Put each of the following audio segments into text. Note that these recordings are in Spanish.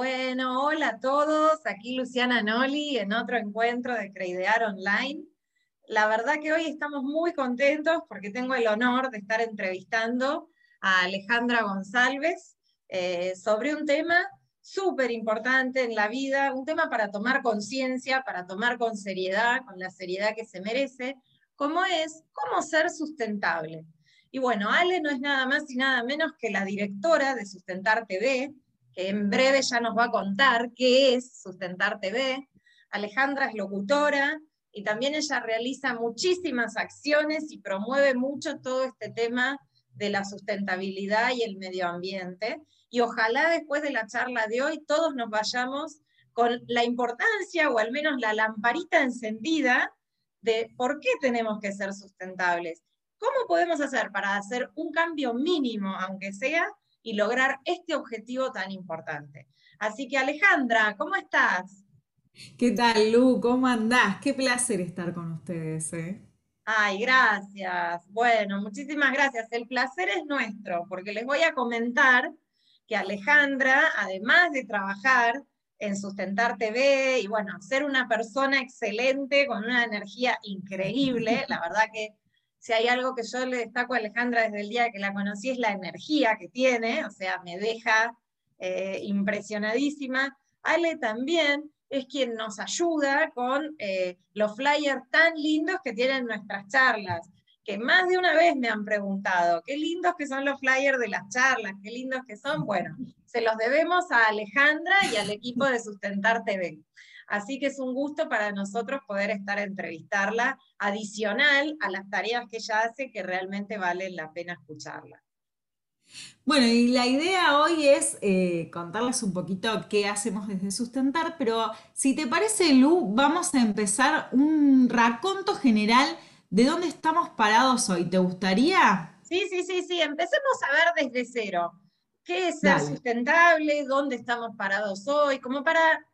Bueno, hola a todos, aquí Luciana Noli en otro encuentro de Creidear Online. La verdad que hoy estamos muy contentos porque tengo el honor de estar entrevistando a Alejandra González eh, sobre un tema súper importante en la vida, un tema para tomar conciencia, para tomar con seriedad, con la seriedad que se merece, como es cómo ser sustentable. Y bueno, Ale no es nada más y nada menos que la directora de Sustentar TV, en breve ya nos va a contar qué es Sustentar TV. Alejandra es locutora y también ella realiza muchísimas acciones y promueve mucho todo este tema de la sustentabilidad y el medio ambiente. Y ojalá después de la charla de hoy todos nos vayamos con la importancia o al menos la lamparita encendida de por qué tenemos que ser sustentables. ¿Cómo podemos hacer para hacer un cambio mínimo, aunque sea, y lograr este objetivo tan importante. Así que Alejandra, ¿cómo estás? ¿Qué tal, Lu? ¿Cómo andás? Qué placer estar con ustedes. ¿eh? Ay, gracias. Bueno, muchísimas gracias. El placer es nuestro, porque les voy a comentar que Alejandra, además de trabajar en Sustentar TV y bueno, ser una persona excelente con una energía increíble, la verdad que si hay algo que yo le destaco a Alejandra desde el día que la conocí es la energía que tiene, o sea, me deja eh, impresionadísima. Ale también es quien nos ayuda con eh, los flyers tan lindos que tienen nuestras charlas, que más de una vez me han preguntado, qué lindos que son los flyers de las charlas, qué lindos que son. Bueno, se los debemos a Alejandra y al equipo de Sustentar TV. Así que es un gusto para nosotros poder estar entrevistarla, adicional a las tareas que ella hace, que realmente vale la pena escucharla. Bueno, y la idea hoy es eh, contarles un poquito qué hacemos desde Sustentar, pero si te parece, Lu, vamos a empezar un raconto general de dónde estamos parados hoy. ¿Te gustaría? Sí, sí, sí, sí. Empecemos a ver desde cero. ¿Qué es ser sustentable? ¿Dónde estamos parados hoy? Como para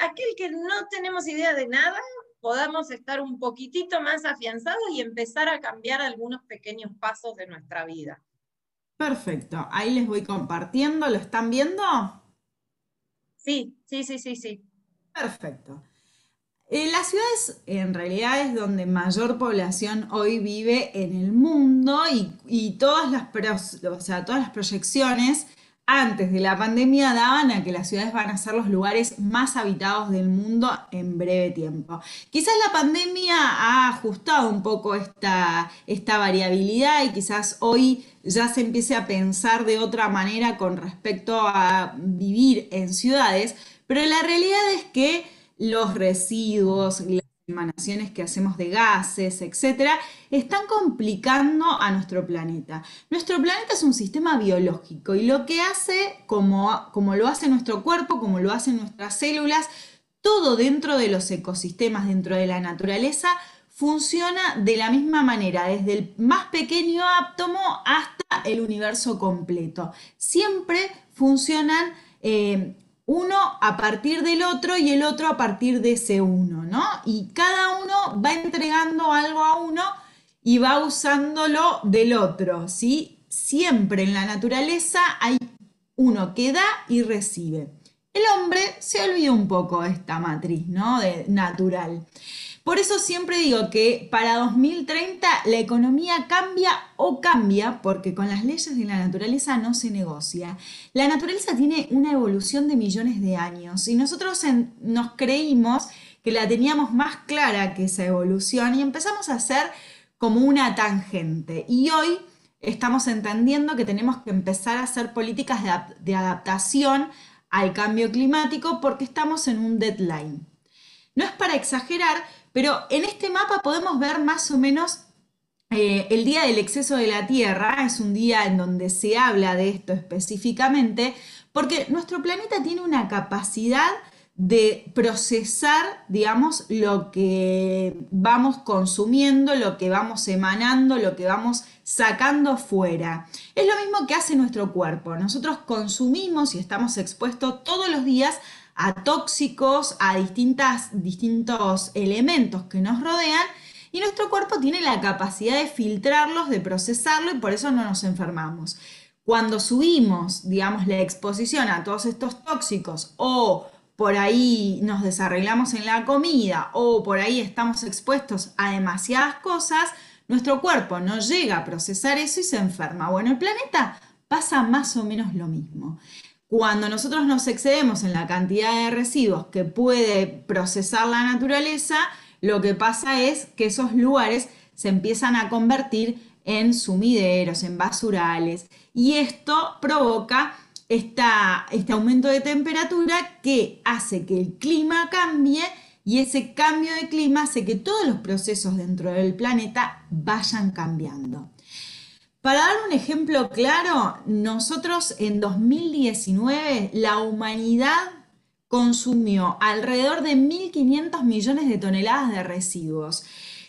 aquel que no tenemos idea de nada, podamos estar un poquitito más afianzados y empezar a cambiar algunos pequeños pasos de nuestra vida. Perfecto, ahí les voy compartiendo, ¿lo están viendo? Sí, sí, sí, sí, sí. Perfecto. Eh, las ciudades en realidad es donde mayor población hoy vive en el mundo y, todas, las, o sea, todas las proyecciones antes de la pandemia daban a que las ciudades van a ser los lugares más habitados del mundo en breve tiempo. Quizás la pandemia ha ajustado un poco esta, esta variabilidad y quizás hoy ya se empiece a pensar de otra manera con respecto a vivir en ciudades, pero la realidad es que los residuos, emanaciones que hacemos de gases, etcétera, están complicando a nuestro planeta. Nuestro planeta es un sistema biológico y lo que hace, como, como lo hace nuestro cuerpo, como lo hacen nuestras células, todo dentro de los ecosistemas, dentro de la naturaleza, funciona de la misma manera, desde el más pequeño átomo hasta el universo completo. Siempre funcionan eh, uno a partir del otro y el otro a partir de ese uno, ¿no? Y cada uno va entregando algo a uno y va usándolo del otro, ¿sí? Siempre en la naturaleza hay uno que da y recibe. El hombre se olvida un poco de esta matriz, ¿no? De natural. Por eso siempre digo que para 2030 la economía cambia o cambia porque con las leyes de la naturaleza no se negocia. La naturaleza tiene una evolución de millones de años y nosotros nos creímos que la teníamos más clara que esa evolución y empezamos a hacer como una tangente. Y hoy estamos entendiendo que tenemos que empezar a hacer políticas de adaptación al cambio climático porque estamos en un deadline. No es para exagerar, pero en este mapa podemos ver más o menos eh, el día del exceso de la Tierra, es un día en donde se habla de esto específicamente, porque nuestro planeta tiene una capacidad de procesar, digamos, lo que vamos consumiendo, lo que vamos emanando, lo que vamos sacando fuera. Es lo mismo que hace nuestro cuerpo. Nosotros consumimos y estamos expuestos todos los días a tóxicos, a distintas, distintos elementos que nos rodean y nuestro cuerpo tiene la capacidad de filtrarlos, de procesarlo y por eso no nos enfermamos. Cuando subimos, digamos, la exposición a todos estos tóxicos o por ahí nos desarreglamos en la comida o por ahí estamos expuestos a demasiadas cosas, nuestro cuerpo no llega a procesar eso y se enferma. Bueno, el planeta pasa más o menos lo mismo. Cuando nosotros nos excedemos en la cantidad de residuos que puede procesar la naturaleza, lo que pasa es que esos lugares se empiezan a convertir en sumideros, en basurales, y esto provoca este aumento de temperatura que hace que el clima cambie y ese cambio de clima hace que todos los procesos dentro del planeta vayan cambiando. Para dar un ejemplo claro, nosotros en 2019 la humanidad consumió alrededor de 1.500 millones de toneladas de residuos.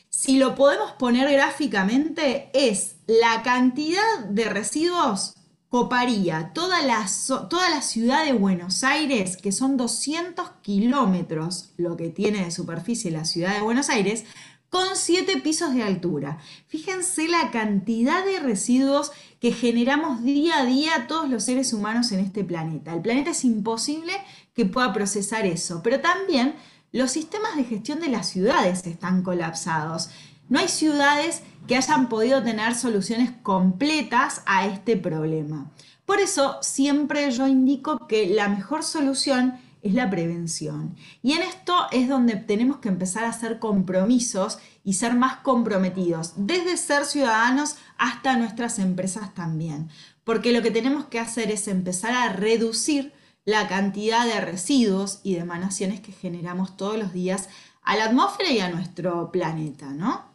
Si lo podemos poner gráficamente, es la cantidad de residuos coparía toda la, toda la ciudad de Buenos Aires, que son 200 kilómetros lo que tiene de superficie la ciudad de Buenos Aires, con 7 pisos de altura. Fíjense la cantidad de residuos que generamos día a día todos los seres humanos en este planeta. El planeta es imposible que pueda procesar eso, pero también los sistemas de gestión de las ciudades están colapsados. No hay ciudades que hayan podido tener soluciones completas a este problema. Por eso siempre yo indico que la mejor solución es la prevención. Y en esto es donde tenemos que empezar a hacer compromisos y ser más comprometidos, desde ser ciudadanos hasta nuestras empresas también. Porque lo que tenemos que hacer es empezar a reducir la cantidad de residuos y de emanaciones que generamos todos los días a la atmósfera y a nuestro planeta, ¿no?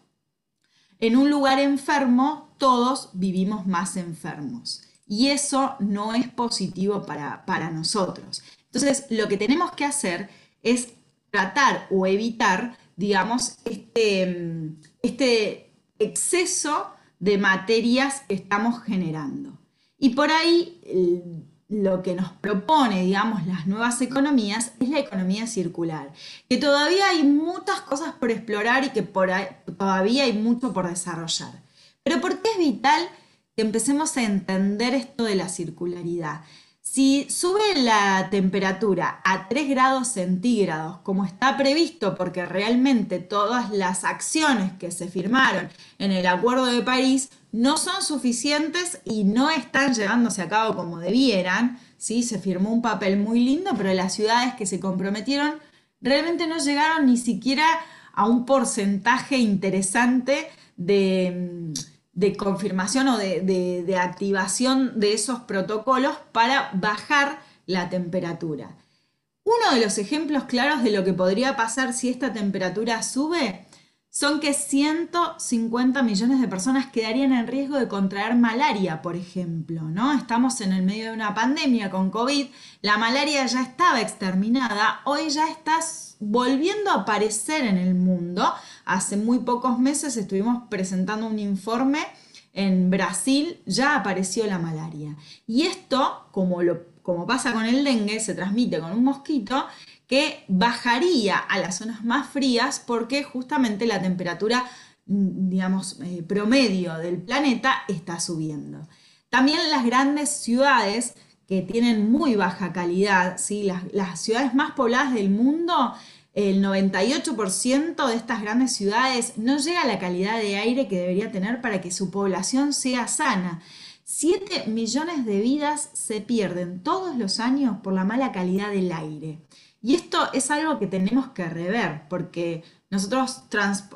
En un lugar enfermo, todos vivimos más enfermos. Y eso no es positivo para, nosotros. Entonces, lo que tenemos que hacer es tratar o evitar, digamos, este, este exceso de materias que estamos generando. Y por ahí lo que nos propone, digamos, las nuevas economías es la economía circular, que todavía hay muchas cosas por explorar y que todavía hay mucho por desarrollar. Pero ¿por qué es vital que empecemos a entender esto de la circularidad? Si sube la temperatura a 3 grados centígrados, como está previsto, porque realmente todas las acciones que se firmaron en el Acuerdo de París no son suficientes y no están llevándose a cabo como debieran, ¿sí? se firmó un papel muy lindo, pero las ciudades que se comprometieron realmente no llegaron ni siquiera a un porcentaje interesante de de confirmación o de, activación de esos protocolos para bajar la temperatura. Uno de los ejemplos claros de lo que podría pasar si esta temperatura sube son que 150 millones de personas quedarían en riesgo de contraer malaria, por ejemplo, ¿no? Estamos en el medio de una pandemia con COVID, la malaria ya estaba exterminada, hoy ya está volviendo a aparecer en el mundo. Hace muy pocos meses estuvimos presentando un informe en Brasil, ya apareció la malaria. Y esto, como, lo, como pasa con el dengue, se transmite con un mosquito que bajaría a las zonas más frías porque justamente la temperatura, mm, digamos, eh, promedio del planeta está subiendo. También las grandes ciudades que tienen muy baja calidad, ¿sí? las, las ciudades más pobladas del mundo, el 98% de estas grandes ciudades no llega a la calidad de aire que debería tener para que su población sea sana. 7 millones de vidas se pierden todos los años por la mala calidad del aire. Y esto es algo que tenemos que rever, porque nosotros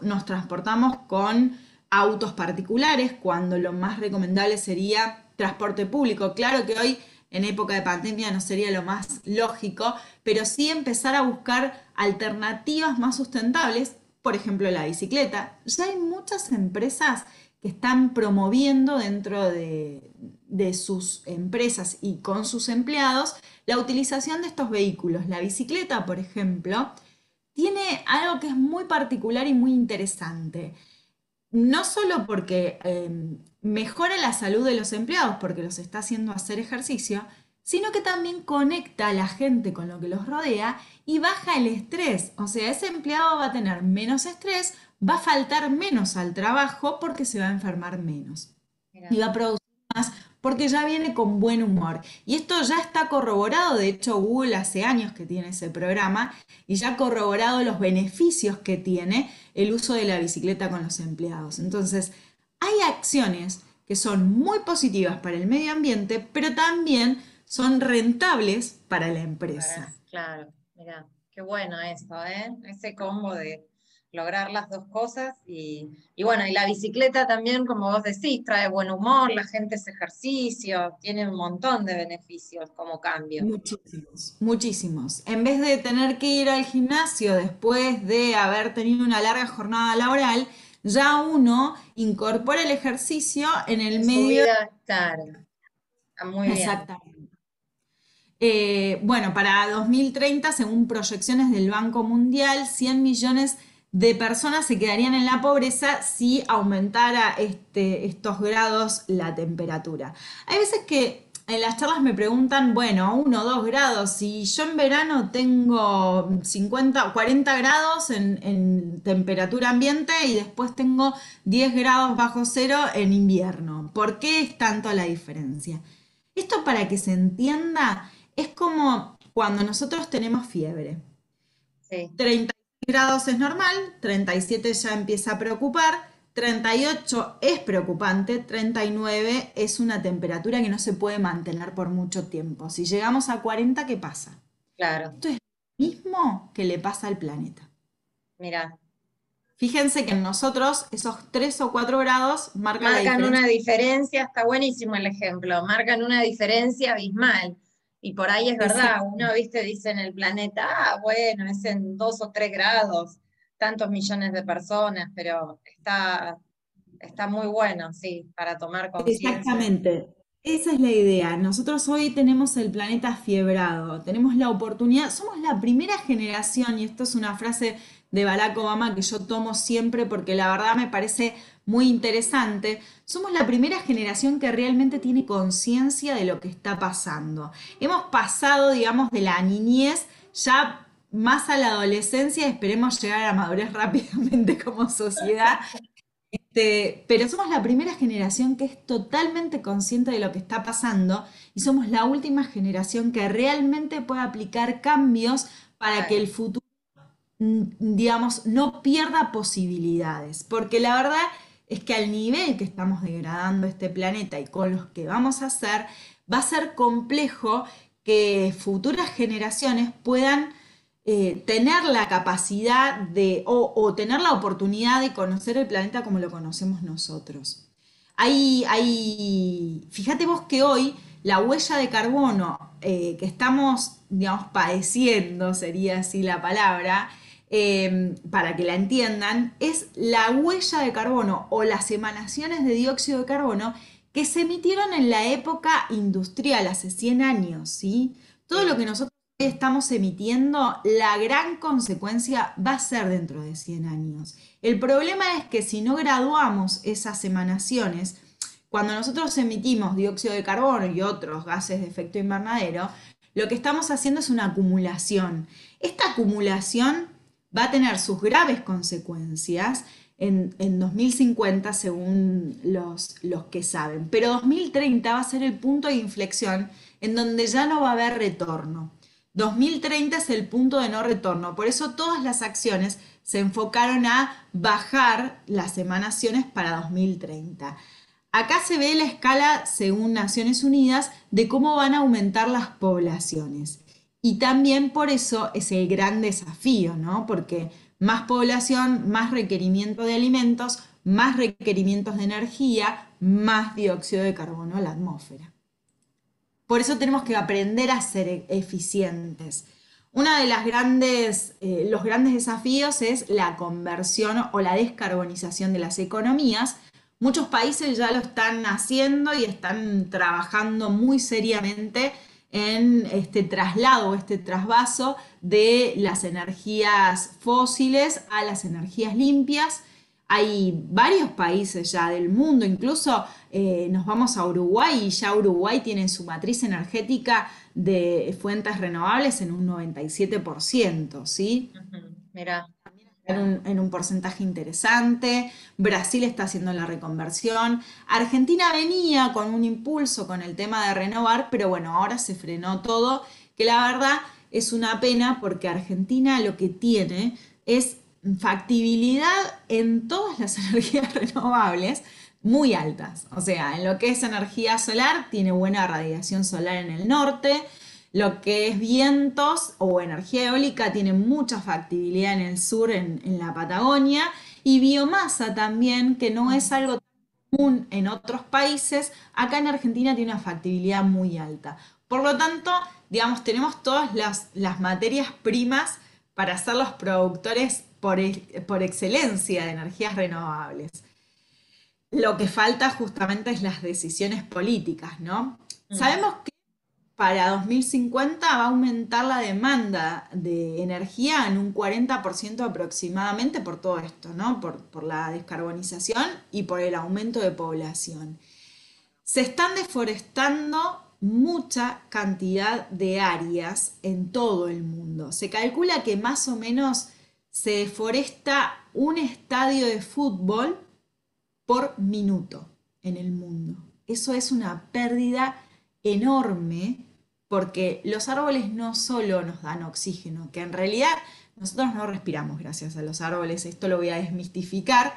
nos transportamos con autos particulares, cuando lo más recomendable sería transporte público. Claro que hoy, en época de pandemia, no sería lo más lógico, pero sí empezar a buscar alternativas más sustentables, por ejemplo la bicicleta. Ya hay muchas empresas que están promoviendo dentro de, sus empresas y con sus empleados la utilización de estos vehículos. La bicicleta, por ejemplo, tiene algo que es muy particular y muy interesante. No solo porque em, mejora la salud de los empleados, porque los está haciendo hacer ejercicio, sino que también conecta a la gente con lo que los rodea y baja el estrés. O sea, ese empleado va a tener menos estrés, va a faltar menos al trabajo porque se va a enfermar menos. Y va a producir más porque ya viene con buen humor. Y esto ya está corroborado, de hecho Google hace años que tiene ese programa y ya ha corroborado los beneficios que tiene el uso de la bicicleta con los empleados. Entonces, hay acciones que son muy positivas para el medio ambiente, pero también son rentables para la empresa. Claro, mira, qué bueno eso, ¿eh? Ese combo de lograr las dos cosas y, bueno, y la bicicleta también, como vos decís, trae buen humor, la gente hace ejercicio, tiene un montón de beneficios como cambio. Muchísimos, muchísimos. En vez de tener que ir al gimnasio después de haber tenido una larga jornada laboral, ya uno incorpora el ejercicio en el medio. Su Muy bien. Exactamente. Eh, bueno, para 2030, según proyecciones del Banco Mundial, 100 millones de personas se quedarían en la pobreza si aumentara este, estos grados la temperatura. Hay veces que en las charlas me preguntan, bueno, 1 o 2 grados, si yo en verano tengo 50 40 grados en, en, temperatura ambiente y después tengo 10 grados bajo cero en invierno, ¿por qué es tanto la diferencia? Esto para que se entienda es como cuando nosotros tenemos fiebre. Sí. 30 grados es normal, 37 ya empieza a preocupar, 38 es preocupante, 39 es una temperatura que no se puede mantener por mucho tiempo. Si llegamos a 40, ¿qué pasa? Claro. Esto es lo mismo que le pasa al planeta. Mira. Fíjense que en nosotros esos 3 o 4 grados marcan, marcan una diferencia, está buenísimo el ejemplo, marcan una diferencia abismal. Y por ahí es verdad, uno, viste, dice en el planeta, ah, bueno, es en dos o tres grados, tantos millones de personas, pero está, está muy bueno, sí, para tomar conciencia. Exactamente. Esa es la idea. Nosotros hoy tenemos el planeta fiebrado, tenemos la oportunidad, somos la primera generación, y esto es una frase de Barack Obama que yo tomo siempre porque la verdad me parece muy interesante, somos la primera generación que realmente tiene conciencia de lo que está pasando. Hemos pasado, digamos, de la niñez ya más a la adolescencia, esperemos llegar a la madurez rápidamente como sociedad. Este, pero somos la primera generación que es totalmente consciente de lo que está pasando y somos la última generación que realmente puede aplicar cambios para que el futuro, mm, digamos, no pierda posibilidades. Porque la verdad es que al nivel que estamos degradando este planeta y con los que vamos a hacer, va a ser complejo que futuras generaciones puedan eh, tener la capacidad de, o, tener la oportunidad de conocer el planeta como lo conocemos nosotros. Hay, hay, fíjate vos que hoy la huella de carbono eh, que estamos, digamos, padeciendo, sería así la palabra, Em, para que la entiendan, es la huella de carbono o las emanaciones de dióxido de carbono que se emitieron en la época industrial, hace 100 años, ¿sí? Todo lo que nosotros estamos emitiendo, la gran consecuencia va a ser dentro de 100 años. El problema es que si no graduamos esas emanaciones, cuando nosotros emitimos dióxido de carbono y otros gases de efecto invernadero, lo que estamos haciendo es una acumulación. Esta acumulación va a tener sus graves consecuencias en, 2050 según los, los que saben. Pero 2030 va a ser el punto de inflexión en donde ya no va a haber retorno. 2030 es el punto de no retorno. Por eso todas las acciones se enfocaron a bajar las emanaciones para 2030. Acá se ve la escala, según Naciones Unidas, de cómo van a aumentar las poblaciones. Y también por eso es el gran desafío, ¿no? Porque más población, más requerimiento de alimentos, más requerimientos de energía, más dióxido de carbono a la atmósfera. Por eso tenemos que aprender a ser eficientes. Uno de eh, los grandes desafíos es la conversión o la descarbonización de las economías. Muchos países ya lo están haciendo y están trabajando muy seriamente en este traslado, este trasvaso de las energías fósiles a las energías limpias. Hay varios países ya del mundo, incluso eh, nos vamos a Uruguay y ya Uruguay tiene su matriz energética de fuentes renovables en un 97%, ¿sí? Mira. en un, porcentaje interesante, Brasil está haciendo la reconversión, Argentina venía con un impulso con el tema de renovar, pero bueno, ahora se frenó todo, que la verdad es una pena porque Argentina lo que tiene es factibilidad en todas las energías renovables muy altas. O sea, en lo que es energía solar, tiene buena radiación solar en el norte, lo que es vientos o energía eólica tiene mucha factibilidad en el sur, en, la Patagonia, y biomasa también, que no es algo común en otros países, acá en Argentina tiene una factibilidad muy alta. Por lo tanto, digamos, tenemos todas las, materias primas para ser los productores por, por excelencia de energías renovables. Lo que falta justamente es las decisiones políticas, ¿no? Mm. Sabemos que para 2050 va a aumentar la demanda de energía en un 40% aproximadamente por todo esto, ¿no? Por, la descarbonización y por el aumento de población. Se están deforestando mucha cantidad de áreas en todo el mundo. Se calcula que más o menos se deforesta un estadio de fútbol por minuto en el mundo. Eso es una pérdida enorme porque los árboles no solo nos dan oxígeno, que en realidad nosotros no respiramos gracias a los árboles, esto lo voy a desmistificar.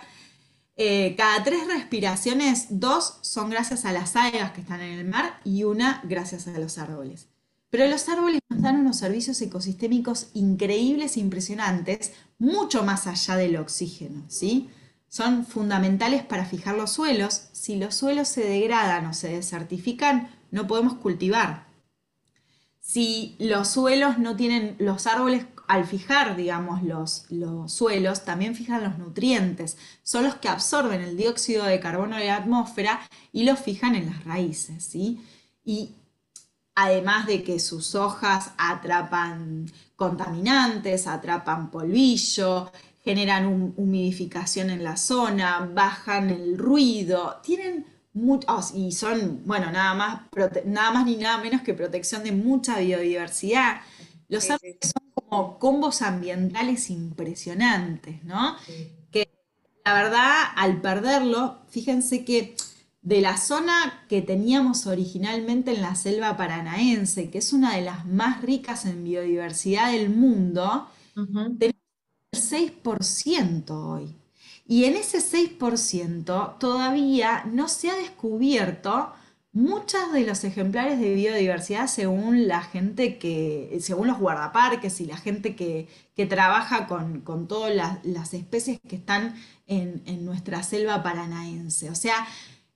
Eh, cada tres respiraciones, dos son gracias a las algas que están en el mar y una gracias a los árboles. Pero los árboles nos dan unos servicios ecosistémicos increíbles e impresionantes, mucho más allá del oxígeno, ¿sí? Son fundamentales para fijar los suelos. Si los suelos se degradan o se desertifican, no podemos cultivar si los suelos no tienen, los árboles al fijar, digamos, los, los, suelos, también fijan los nutrientes. Son los que absorben el dióxido de carbono de la atmósfera y los fijan en las raíces, ¿sí? Y además de que sus hojas atrapan contaminantes, atrapan polvillo, generan humidificación en la zona, bajan el ruido, tienen Oh, y son, bueno, nada más, nada más ni nada menos que protección de mucha biodiversidad. Los árboles son como combos ambientales impresionantes, ¿no? Que la verdad, al perderlo, fíjense que de la zona que teníamos originalmente en la selva paranaense, que es una de las más ricas en biodiversidad del mundo, tenemos el 6% hoy. Y en ese 6% todavía no se ha descubierto muchos de los ejemplares de biodiversidad según la gente que, según los guardaparques y la gente que, trabaja con, todas las, especies que están en, en nuestra selva paranaense. O sea,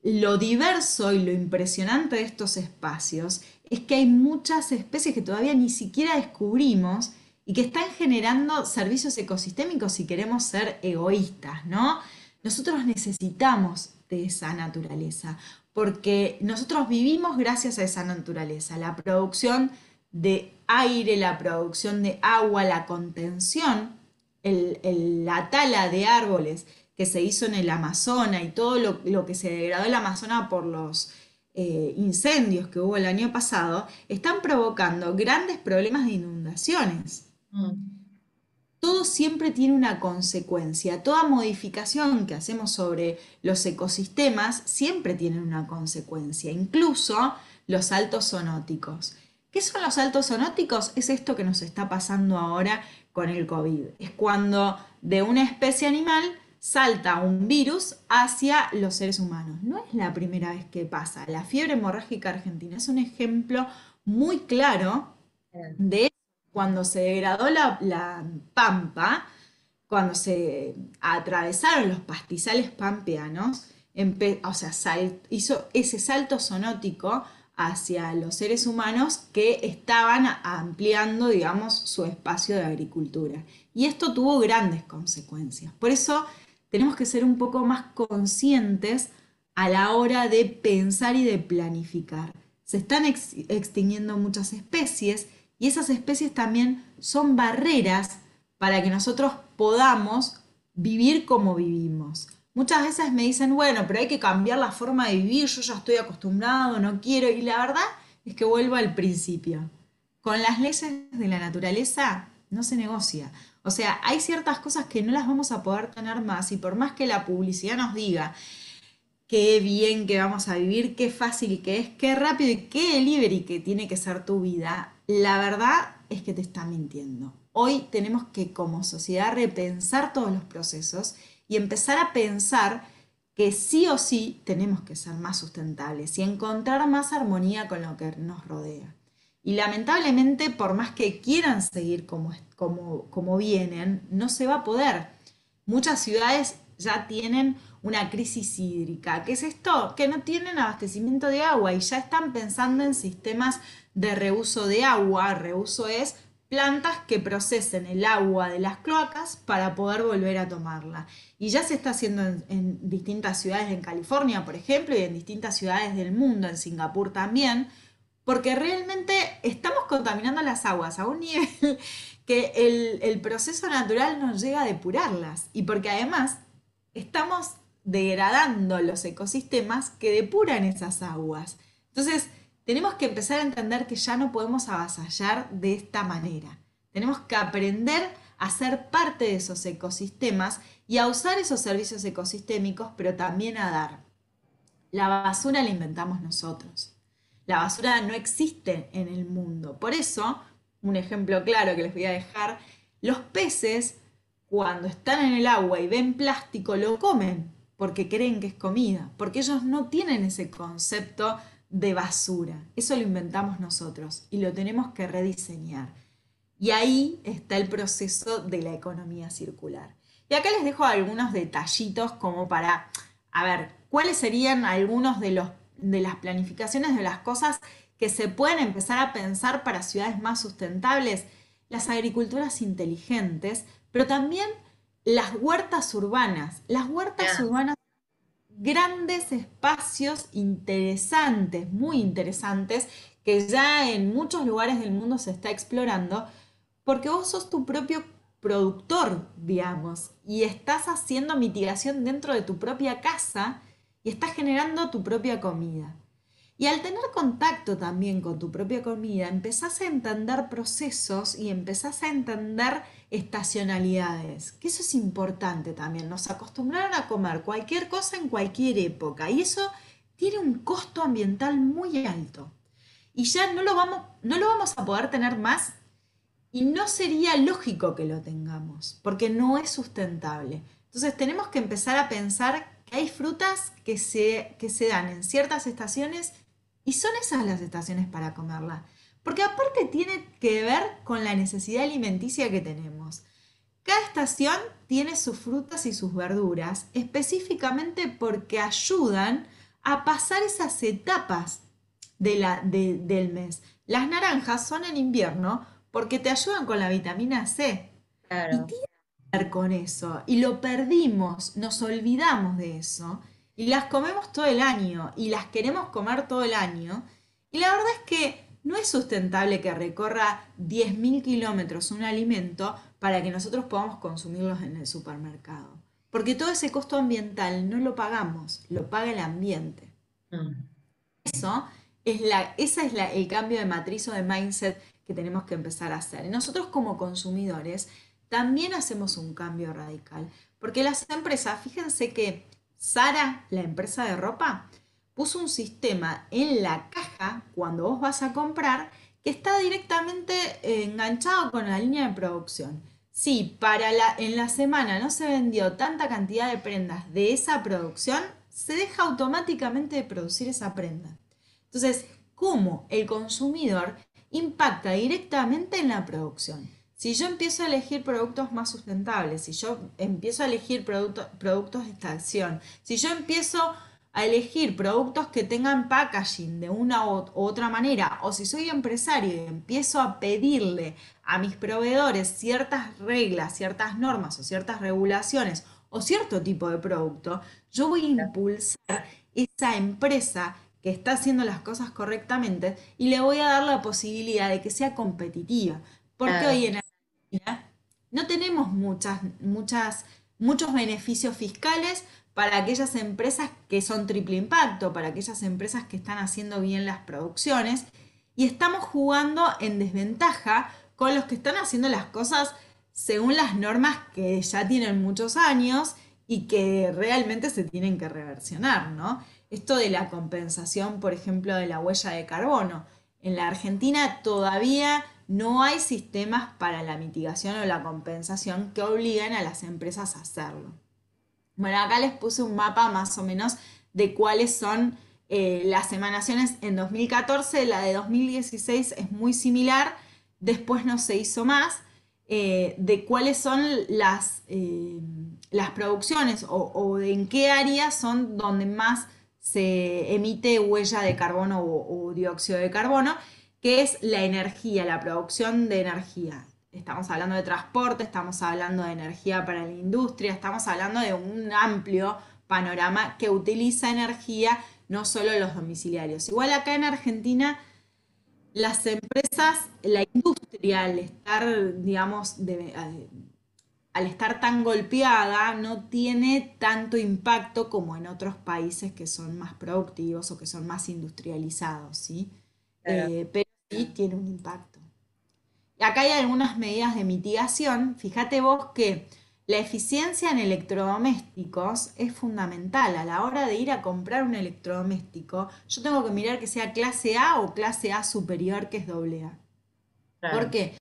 lo diverso y lo impresionante de estos espacios es que hay muchas especies que todavía ni siquiera descubrimos y que están generando servicios ecosistémicos si queremos ser egoístas, ¿no? Nosotros necesitamos de esa naturaleza, porque nosotros vivimos gracias a esa naturaleza, la producción de aire, la producción de agua, la contención, la tala de árboles que se hizo en el Amazonas y todo lo, que se degradó el Amazonas por los eh, incendios que hubo el año pasado, están provocando grandes problemas de inundaciones. Mm. Todo siempre tiene una consecuencia. Toda modificación que hacemos sobre los ecosistemas siempre tiene una consecuencia, incluso los saltos sonóticos. ¿Qué son los saltos sonóticos? Es esto que nos está pasando ahora con el COVID. Es cuando de una especie animal salta un virus hacia los seres humanos. No es la primera vez que pasa. La fiebre hemorrágica argentina es un ejemplo muy claro de cuando se degradó la, pampa, cuando se atravesaron los pastizales pampeanos, o sea, hizo ese salto sonótico hacia los seres humanos que estaban ampliando, digamos, su espacio de agricultura. Y esto tuvo grandes consecuencias. Por eso tenemos que ser un poco más conscientes a la hora de pensar y de planificar. Se están extinguiendo muchas especies y esas especies también son barreras para que nosotros podamos vivir como vivimos. Muchas veces me dicen, bueno, pero hay que cambiar la forma de vivir, yo ya estoy acostumbrado, no quiero. Y la verdad es que vuelvo al principio. Con las leyes de la naturaleza no se negocia. O sea, hay ciertas cosas que no las vamos a poder tener más y por más que la publicidad nos diga qué bien que vamos a vivir, qué fácil que es, qué rápido y qué delivery que tiene que ser tu vida, la verdad es que te está mintiendo. Hoy tenemos que como sociedad repensar todos los procesos y empezar a pensar que sí o sí tenemos que ser más sustentables y encontrar más armonía con lo que nos rodea. Y lamentablemente, por más que quieran seguir como, como, como vienen, no se va a poder. Muchas ciudades ya tienen una crisis hídrica. ¿Qué es esto? Que no tienen abastecimiento de agua y ya están pensando en sistemas de reuso de agua. Reuso es plantas que procesen el agua de las cloacas para poder volver a tomarla. Y ya se está haciendo en, distintas ciudades en California, por ejemplo, y en distintas ciudades del mundo, en Singapur también, porque realmente estamos contaminando las aguas a un nivel que el, proceso natural nos llega a depurarlas. Y porque además estamos degradando los ecosistemas que depuran esas aguas. Entonces, tenemos que empezar a entender que ya no podemos avasallar de esta manera. Tenemos que aprender a ser parte de esos ecosistemas y a usar esos servicios ecosistémicos, pero también a dar. La basura la inventamos nosotros. La basura no existe en el mundo. Por eso, un ejemplo claro que les voy a dejar, los peces cuando están en el agua y ven plástico lo comen porque creen que es comida, porque ellos no tienen ese concepto de basura. Eso lo inventamos nosotros y lo tenemos que rediseñar. Y ahí está el proceso de la economía circular. Y acá les dejo algunos detallitos como para, a ver, cuáles serían algunos de, los, de las planificaciones de las cosas que se pueden empezar a pensar para ciudades más sustentables. Las agriculturas inteligentes, pero también las huertas urbanas. Las huertas urbanas grandes espacios interesantes, muy interesantes, que ya en muchos lugares del mundo se está explorando, porque vos sos tu propio productor, digamos, y estás haciendo mitigación dentro de tu propia casa y estás generando tu propia comida. Y al tener contacto también con tu propia comida, empezás a entender procesos y empezás a entender estacionalidades, que eso es importante también. Nos acostumbraron a comer cualquier cosa en cualquier época y eso tiene un costo ambiental muy alto. Y ya no lo vamos, no lo vamos a poder tener más y no sería lógico que lo tengamos, porque no es sustentable. Entonces tenemos que empezar a pensar hay frutas que se, que se dan en ciertas estaciones y son esas las estaciones para comerla. Porque aparte tiene que ver con la necesidad alimenticia que tenemos. Cada estación tiene sus frutas y sus verduras específicamente porque ayudan a pasar esas etapas de la, del mes. Las naranjas son en invierno porque te ayudan con la vitamina C. Ver con eso. Y lo perdimos, nos olvidamos de eso y las comemos todo el año y las queremos comer todo el año. Y la verdad es que no es sustentable que recorra 10.000 kilómetros un alimento para que nosotros podamos consumirlos en el supermercado. Porque todo ese costo ambiental no lo pagamos, lo paga el ambiente. Mm. Eso es la, ese es el cambio de matriz o de mindset que tenemos que empezar a hacer. Nosotros como consumidores también hacemos un cambio radical. Porque las empresas, fíjense que Sara, la empresa de ropa, puso un sistema en la caja cuando vos vas a comprar que está directamente eh, enganchado con la línea de producción. Si para la, en la semana no se vendió tanta cantidad de prendas de esa producción, se deja automáticamente de producir esa prenda. Entonces, ¿cómo el consumidor impacta directamente en la producción? Si yo empiezo a elegir productos más sustentables, si yo empiezo a elegir productos de extracción, si yo empiezo a elegir productos que tengan packaging de una u otra manera, o si soy empresario y empiezo a pedirle a mis proveedores ciertas reglas, ciertas normas o ciertas regulaciones o cierto tipo de producto, yo voy a impulsar esa empresa que está haciendo las cosas correctamente y le voy a dar la posibilidad de que sea competitiva. Porque hoy en no tenemos muchas, muchos beneficios fiscales para aquellas empresas que son triple impacto, para aquellas empresas que están haciendo bien las producciones y estamos jugando en desventaja con los que están haciendo las cosas según las normas que ya tienen muchos años y que realmente se tienen que reversionar, ¿no? Esto de la compensación, por ejemplo, de la huella de carbono. En la Argentina todavía no hay sistemas para la mitigación o la compensación que obliguen a las empresas a hacerlo. Bueno, acá les puse un mapa más o menos de cuáles son eh, las emanaciones. En 2014, la de 2016 es muy similar, después no se hizo más, eh, de cuáles son las, eh, las producciones o, en qué áreas son donde más se emite huella de carbono o, o dióxido de carbono, que es la energía, la producción de energía. Estamos hablando de transporte, estamos hablando de energía para la industria, estamos hablando de un amplio panorama que utiliza energía, no solo los domiciliarios. Igual acá en Argentina las empresas, la industria, al estar, digamos, al estar tan golpeada, no tiene tanto impacto como en otros países que son más productivos o que son más industrializados, ¿sí? Eh, pero sí tiene un impacto. Y acá hay algunas medidas de mitigación. Fíjate vos que la eficiencia en electrodomésticos es fundamental. A la hora de ir a comprar un electrodoméstico, yo tengo que mirar que sea clase A o clase A superior, que es doble A. ¿Por qué?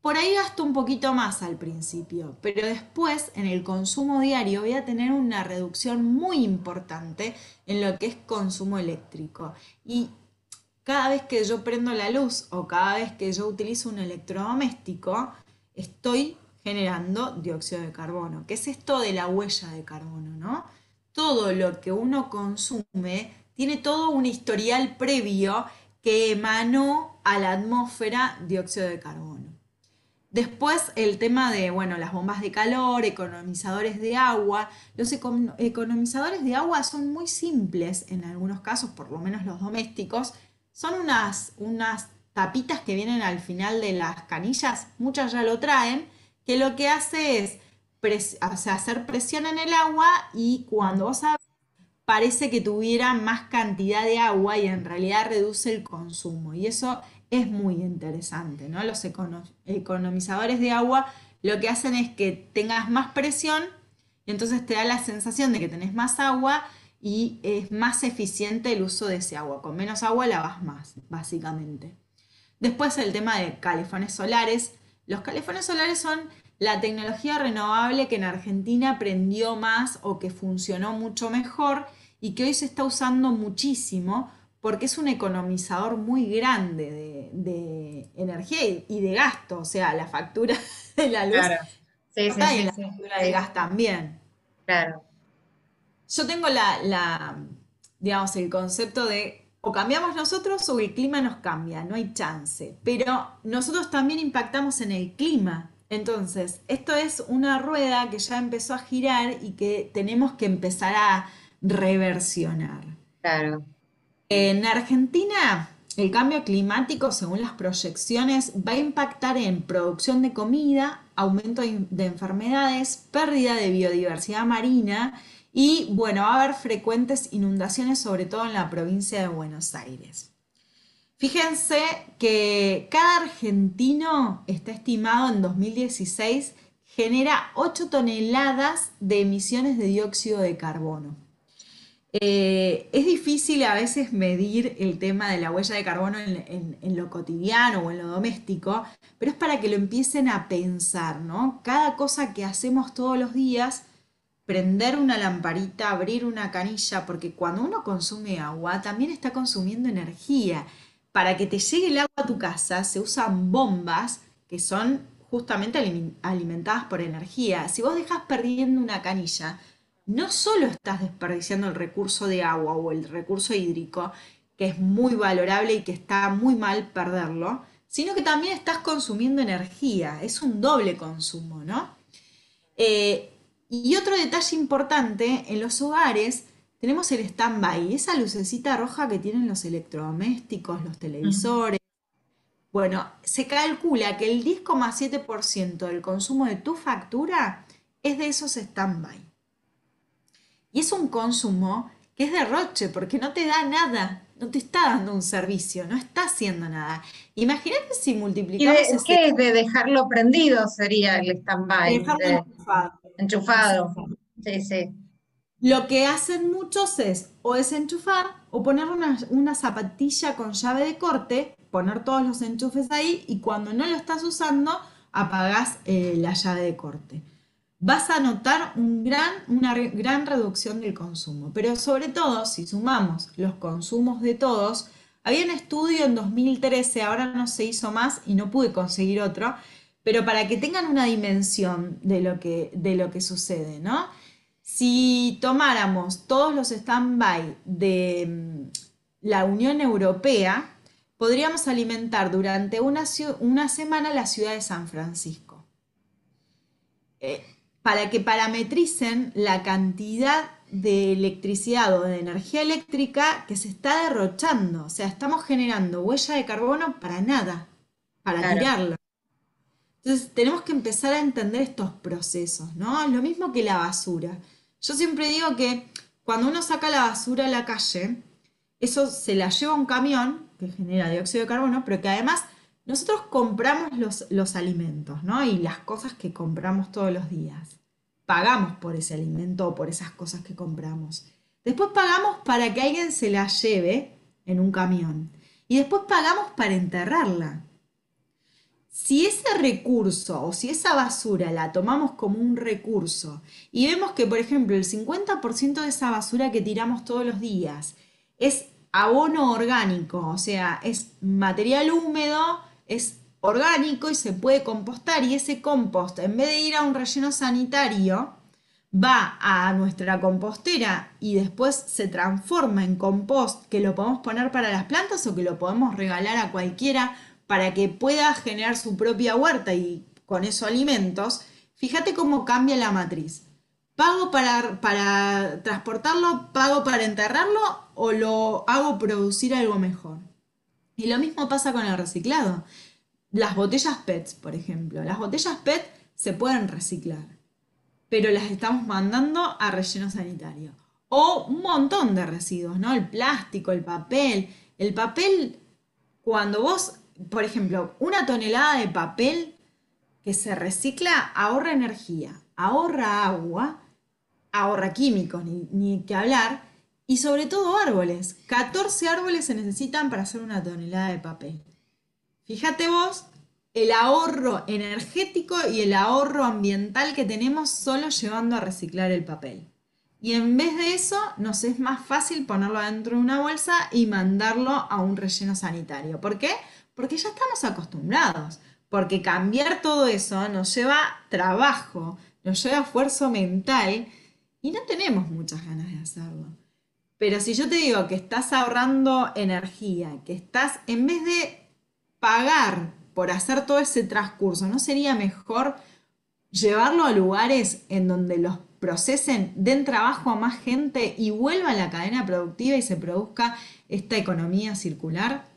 Por ahí gasto un poquito más al principio, pero después en el consumo diario voy a tener una reducción muy importante en lo que es consumo eléctrico. Y cada vez que yo prendo la luz o cada vez que yo utilizo un electrodoméstico, estoy generando dióxido de carbono. ¿Qué es esto de la huella de carbono? ¿no? Todo lo que uno consume tiene todo un historial previo que emanó a la atmósfera dióxido de carbono. Después el tema de, bueno, las bombas de calor, economizadores de agua. Los economizadores de agua son muy simples en algunos casos, por lo menos los domésticos. Son unas, unas tapitas que vienen al final de las canillas, muchas ya lo traen, que lo que hace es hacer presión en el agua y cuando vos parece que tuviera más cantidad de agua y en realidad reduce el consumo. Y eso es muy interesante, ¿no? Los economizadores de agua lo que hacen es que tengas más presión y entonces te da la sensación de que tenés más agua y es más eficiente el uso de ese agua. Con menos agua lavas más, básicamente. Después el tema de calefones solares. Los calefones solares son la tecnología renovable que en Argentina aprendió más o que funcionó mucho mejor y que hoy se está usando muchísimo porque es un economizador muy grande de, energía y, de gasto, o sea, la factura de la luz claro. sí, sí, y la factura de gas también. Claro. Yo tengo la, la, digamos, el concepto de o cambiamos nosotros o el clima nos cambia, no hay chance, pero nosotros también impactamos en el clima entonces, esto es una rueda que ya empezó a girar y que tenemos que empezar a reversionar. Claro. En Argentina, el cambio climático, según las proyecciones, va a impactar en producción de comida, aumento de enfermedades, pérdida de biodiversidad marina y, bueno, va a haber frecuentes inundaciones, sobre todo en la provincia de Buenos Aires. Fíjense que cada argentino está estimado en 2016 genera 8 toneladas de emisiones de dióxido de carbono. Eh, es difícil a veces medir el tema de la huella de carbono en, en, lo cotidiano o en lo doméstico, pero es para que lo empiecen a pensar, ¿no? Cada cosa que hacemos todos los días, prender una lamparita, abrir una canilla, porque cuando uno consume agua también está consumiendo energía para que te llegue el agua a tu casa se usan bombas que son justamente alimentadas por energía. Si vos dejas perdiendo una canilla, no solo estás desperdiciando el recurso de agua o el recurso hídrico, que es muy valorable y que está muy mal perderlo, sino que también estás consumiendo energía. Es un doble consumo, ¿no? Eh, y otro detalle importante, en los hogares tenemos el stand-by, esa lucecita roja que tienen los electrodomésticos, los televisores. Bueno, se calcula que el 10,7% del consumo de tu factura es de esos stand-by. Y es un consumo que es derroche porque no te da nada. no te está dando un servicio, no está haciendo nada. Imagínate si multiplicamos... ¿Y qué es de dejarlo prendido sería el stand-by? Dejarlo enchufado. Enchufado. Sí, sí. Lo que hacen muchos es o desenchufar o poner una, zapatilla con llave de corte, poner todos los enchufes ahí y cuando no lo estás usando, apagas eh, la llave de corte. Vas a notar un gran, una gran reducción del consumo, pero sobre todo si sumamos los consumos de todos, había un estudio en 2013, ahora no se hizo más y no pude conseguir otro, pero para que tengan una dimensión de lo que, de lo que sucede, ¿no? Si tomáramos todos los stand-by de mm, la Unión Europea, podríamos alimentar durante una, una semana la ciudad de San Francisco. Eh, para que parametricen la cantidad de electricidad o de energía eléctrica que se está derrochando. O sea, estamos generando huella de carbono para nada, para tirarlo. Entonces, tenemos que empezar a entender estos procesos, ¿no? Es lo mismo que la basura. Yo siempre digo que cuando uno saca la basura a la calle, eso se la lleva un camión que genera dióxido de carbono, pero que además nosotros compramos los, alimentos, ¿no? Y las cosas que compramos todos los días. Pagamos por ese alimento o por esas cosas que compramos. Después pagamos para que alguien se la lleve en un camión. Y después pagamos para enterrarla si ese recurso o si esa basura la tomamos como un recurso y vemos que, por ejemplo, el 50% de esa basura que tiramos todos los días es abono orgánico, o sea, es material húmedo, es orgánico y se puede compostar y ese compost, en vez de ir a un relleno sanitario, va a nuestra compostera y después se transforma en compost que lo podemos poner para las plantas o que lo podemos regalar a cualquiera para que pueda generar su propia huerta y con eso alimentos, fíjate cómo cambia la matriz. ¿Pago para, para transportarlo? ¿Pago para enterrarlo? ¿O lo hago producir algo mejor? Y lo mismo pasa con el reciclado. Las botellas PET, por ejemplo. Las botellas PET se pueden reciclar, pero las estamos mandando a relleno sanitario. O un montón de residuos, ¿no? El plástico, el papel. El papel, cuando vos por ejemplo, una tonelada de papel que se recicla ahorra energía, ahorra agua, ahorra químicos, ni, que hablar, y sobre todo árboles. 14 árboles se necesitan para hacer una tonelada de papel. Fíjate vos el ahorro energético y el ahorro ambiental que tenemos solo llevando a reciclar el papel. Y en vez de eso, nos es más fácil ponerlo dentro de una bolsa y mandarlo a un relleno sanitario. ¿Por qué? Porque ya estamos acostumbrados, porque cambiar todo eso nos lleva trabajo, nos lleva esfuerzo mental y no tenemos muchas ganas de hacerlo. Pero si yo te digo que estás ahorrando energía, que estás, en vez de pagar por hacer todo ese transcurso, ¿no sería mejor llevarlo a lugares en donde los procesen, den trabajo a más gente y vuelva a la cadena productiva y se produzca esta economía circular?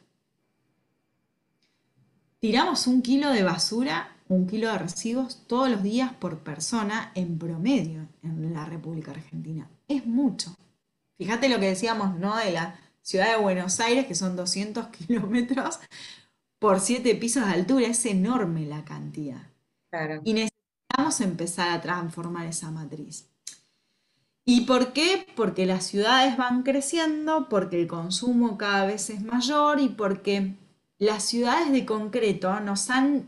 Tiramos un kilo de basura, un kilo de residuos todos los días por persona en promedio en la República Argentina. Es mucho. Fíjate lo que decíamos, ¿no? De la ciudad de Buenos Aires, que son 200 kilómetros por 7 pisos de altura. Es enorme la cantidad. Y necesitamos empezar a transformar esa matriz. ¿Y por qué? Porque las ciudades van creciendo, porque el consumo cada vez es mayor y porque las ciudades de concreto nos han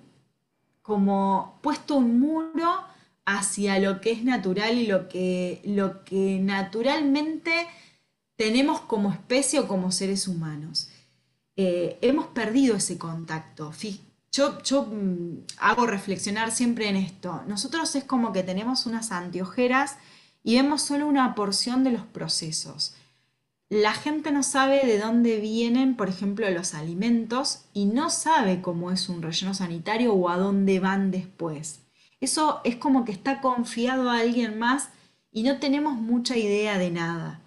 como puesto un muro hacia lo que es natural y lo que, lo que naturalmente tenemos como especie o como seres humanos. Eh, hemos perdido ese contacto. Yo, yo mm, hago reflexionar siempre en esto. Nosotros es como que tenemos unas anteojeras y vemos solo una porción de los procesos la gente no sabe de dónde vienen, por ejemplo, los alimentos y no sabe cómo es un relleno sanitario o a dónde van después. Eso es como que está confiado a alguien más y no tenemos mucha idea de nada.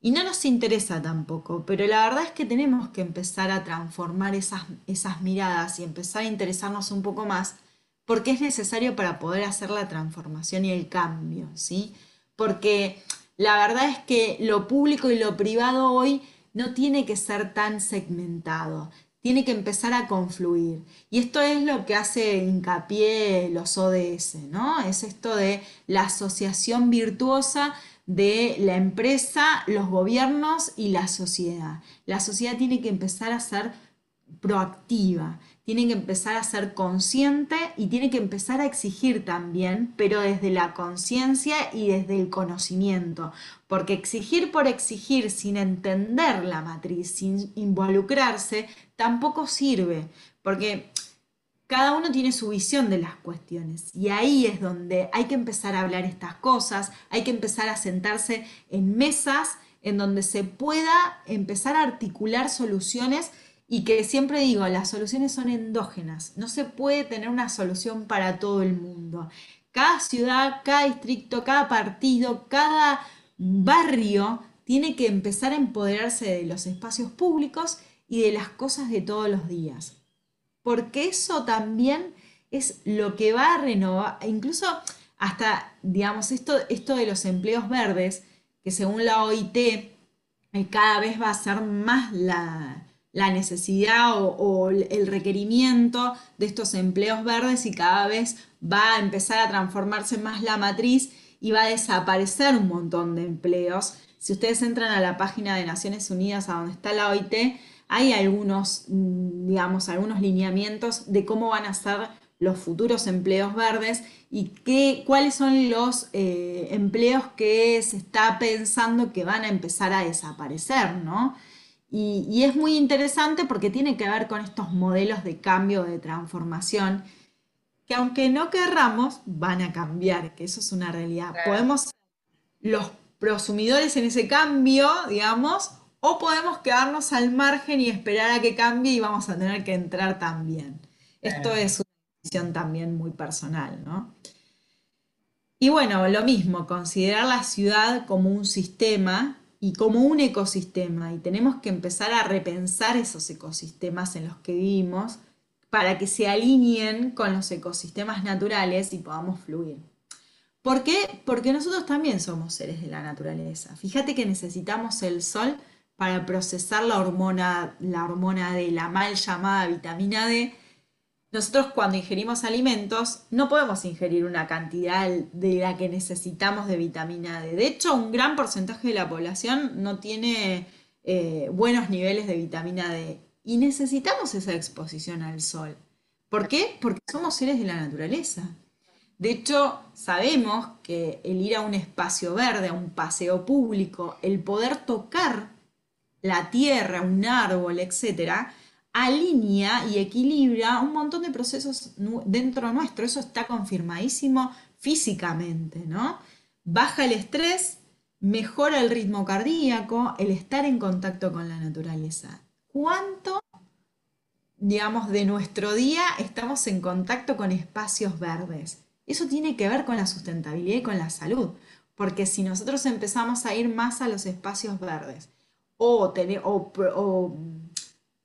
Y no nos interesa tampoco, pero la verdad es que tenemos que empezar a transformar esas, esas miradas y empezar a interesarnos un poco más porque es necesario para poder hacer la transformación y el cambio, ¿sí? Porque la verdad es que lo público y lo privado hoy no tiene que ser tan segmentado, tiene que empezar a confluir. Y esto es lo que hace hincapié los ODS, ¿no? Es esto de la asociación virtuosa de la empresa, los gobiernos y la sociedad. La sociedad tiene que empezar a ser proactiva, tiene que empezar a ser consciente y tiene que empezar a exigir también, pero desde la conciencia y desde el conocimiento. Porque exigir por exigir sin entender la matriz, sin involucrarse, tampoco sirve. Porque cada uno tiene su visión de las cuestiones y ahí es donde hay que empezar a hablar estas cosas, hay que empezar a sentarse en mesas en donde se pueda empezar a articular soluciones y que siempre digo, las soluciones son endógenas, no se puede tener una solución para todo el mundo. Cada ciudad, cada distrito, cada partido, cada barrio tiene que empezar a empoderarse de los espacios públicos y de las cosas de todos los días porque eso también es lo que va a renovar, incluso hasta, digamos, esto, esto de los empleos verdes, que según la OIT eh, cada vez va a ser más la, necesidad o, el requerimiento de estos empleos verdes y cada vez va a empezar a transformarse más la matriz y va a desaparecer un montón de empleos. Si ustedes entran a la página de Naciones Unidas, a donde está la OIT, hay algunos, mm, digamos, algunos lineamientos de cómo van a ser los futuros empleos verdes y qué, cuáles son los eh, empleos que se está pensando que van a empezar a desaparecer, ¿no? Y, y, es muy interesante porque tiene que ver con estos modelos de cambio, de transformación, que aunque no querramos, van a cambiar, que eso es una realidad. Podemos ser los prosumidores en ese cambio, digamos, o podemos quedarnos al margen y esperar a que cambie y vamos a tener que entrar también. Esto es una decisión también muy personal, ¿no? Y bueno, lo mismo, considerar la ciudad como un sistema y como un ecosistema. Y tenemos que empezar a repensar esos ecosistemas en los que vivimos para que se alineen con los ecosistemas naturales y podamos fluir. ¿Por qué? Porque nosotros también somos seres de la naturaleza. Fíjate que necesitamos el sol para procesar la hormona, la hormona de la mal llamada vitamina D, nosotros cuando ingerimos alimentos no podemos ingerir una cantidad de la que necesitamos de vitamina D. De hecho, un gran porcentaje de la población no tiene eh, buenos niveles de vitamina D y necesitamos esa exposición al sol. ¿Por qué? Porque somos seres de la naturaleza. De hecho, sabemos que el ir a un espacio verde, a un paseo público, el poder tocar la tierra, un árbol, etcétera, alinea y equilibra un montón de procesos dentro nuestro. Eso está confirmadísimo físicamente, ¿no? Baja el estrés, mejora el ritmo cardíaco, el estar en contacto con la naturaleza. ¿Cuánto, digamos, de nuestro día estamos en contacto con espacios verdes? Eso tiene que ver con la sustentabilidad y con la salud, porque si nosotros empezamos a ir más a los espacios verdes, o,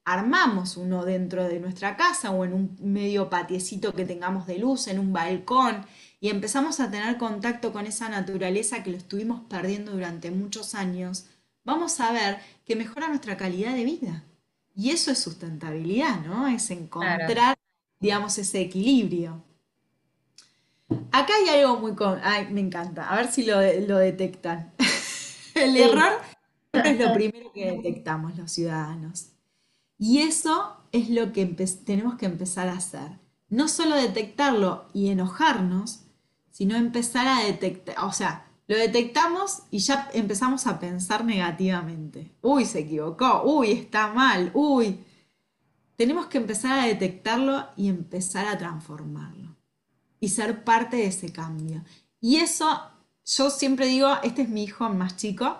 armamos uno dentro de nuestra casa o en un medio patiecito que tengamos de luz, en un balcón, y empezamos a tener contacto con esa naturaleza que lo estuvimos perdiendo durante muchos años, vamos a ver que mejora nuestra calidad de vida. Y eso es sustentabilidad, ¿no? Es encontrar, digamos, ese equilibrio. Acá hay algo muy... Ay, me encanta. A ver si lo, detectan. El error es lo primero que detectamos los ciudadanos. Y eso es lo que tenemos que empezar a hacer. No solo detectarlo y enojarnos, sino empezar a detectar, o sea, lo detectamos y ya empezamos a pensar negativamente. Uy, se equivocó, uy, está mal, uy. Tenemos que empezar a detectarlo y empezar a transformarlo. Y ser parte de ese cambio. Y eso, yo siempre digo, este es mi hijo más chico,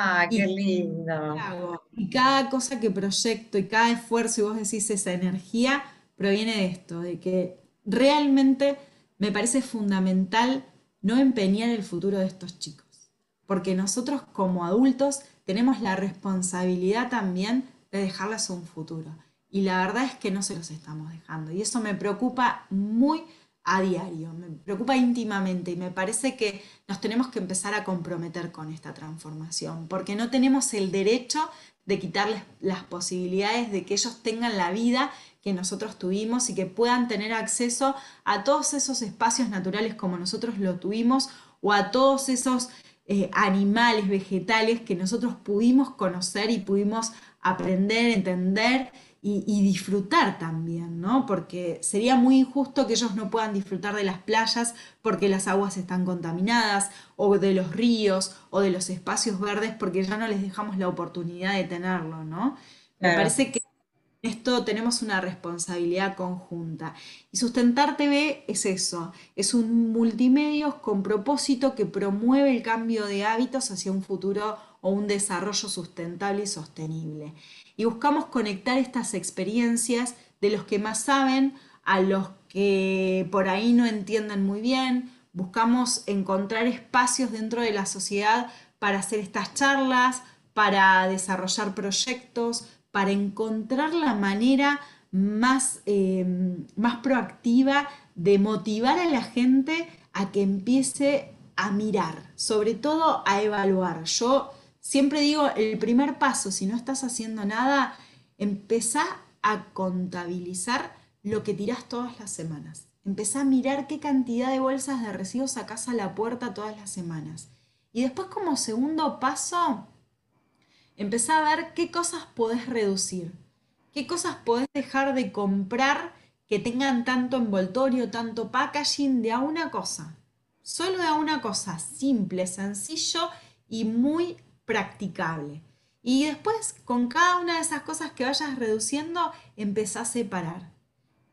Ah, qué lindo. Y cada cosa que proyecto y cada esfuerzo, y vos decís esa energía, proviene de esto, de que realmente me parece fundamental no empeñar el futuro de estos chicos. Porque nosotros como adultos tenemos la responsabilidad también de dejarles un futuro. Y la verdad es que no se los estamos dejando. Y eso me preocupa muy a diario, me preocupa íntimamente y me parece que nos tenemos que empezar a comprometer con esta transformación, porque no tenemos el derecho de quitarles las posibilidades de que ellos tengan la vida que nosotros tuvimos y que puedan tener acceso a todos esos espacios naturales como nosotros lo tuvimos o a todos esos eh, animales, vegetales que nosotros pudimos conocer y pudimos aprender, entender y, disfrutar también, ¿no? Porque sería muy injusto que ellos no puedan disfrutar de las playas porque las aguas están contaminadas, o de los ríos, o de los espacios verdes porque ya no les dejamos la oportunidad de tenerlo, ¿no? Me parece que en esto tenemos una responsabilidad conjunta. Y Sustentar TV es eso, es un multimedio con propósito que promueve el cambio de hábitos hacia un futuro o un desarrollo sustentable y sostenible y buscamos conectar estas experiencias de los que más saben a los que por ahí no entienden muy bien. Buscamos encontrar espacios dentro de la sociedad para hacer estas charlas, para desarrollar proyectos, para encontrar la manera más, em, más proactiva de motivar a la gente a que empiece a mirar, sobre todo a evaluar. Yo Siempre digo, el primer paso, si no estás haciendo nada, empezá a contabilizar lo que tirás todas las semanas. Empezá a mirar qué cantidad de bolsas de residuos sacás a la puerta todas las semanas. Y después como segundo paso, empezá a ver qué cosas podés reducir, qué cosas podés dejar de comprar que tengan tanto envoltorio, tanto packaging de a una cosa. Solo de a una cosa, simple, sencillo y muy practicable. Y después, con cada una de esas cosas que vayas reduciendo, empezá a separar.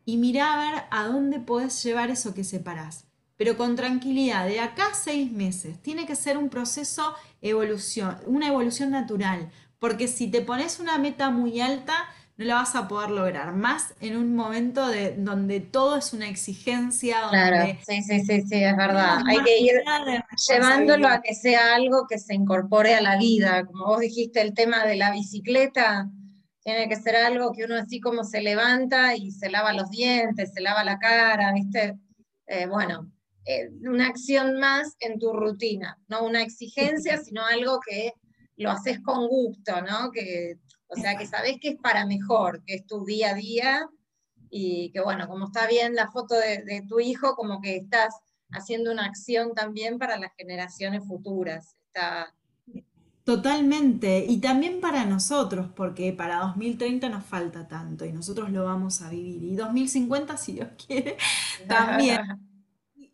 Y mira a ver a dónde podés llevar eso que separás. Pero con tranquilidad, de acá a seis meses, tiene que ser un proceso evolución, una evolución natural. Porque si te pones una meta muy alta, no la vas a poder lograr. Más en un momento de, donde todo es una exigencia. claro, sí, sí, sí, sí, es verdad. Hay que ir llevándolo a que sea algo que se incorpore a la vida. Como vos dijiste, el tema de la bicicleta tiene que ser algo que uno así como se levanta y se lava los dientes, se lava la cara, ¿viste? Eh, bueno, eh, una acción más en tu rutina, no una exigencia, sino algo que lo haces con gusto, ¿no? Que o sea, que sabés que es para mejor, que es tu día a día y que bueno, como está bien la foto de, tu hijo, como que estás haciendo una acción también para las generaciones futuras. Está... Totalmente, y también para nosotros, porque para 2030 nos falta tanto y nosotros lo vamos a vivir. Y 2050, si Dios quiere, también.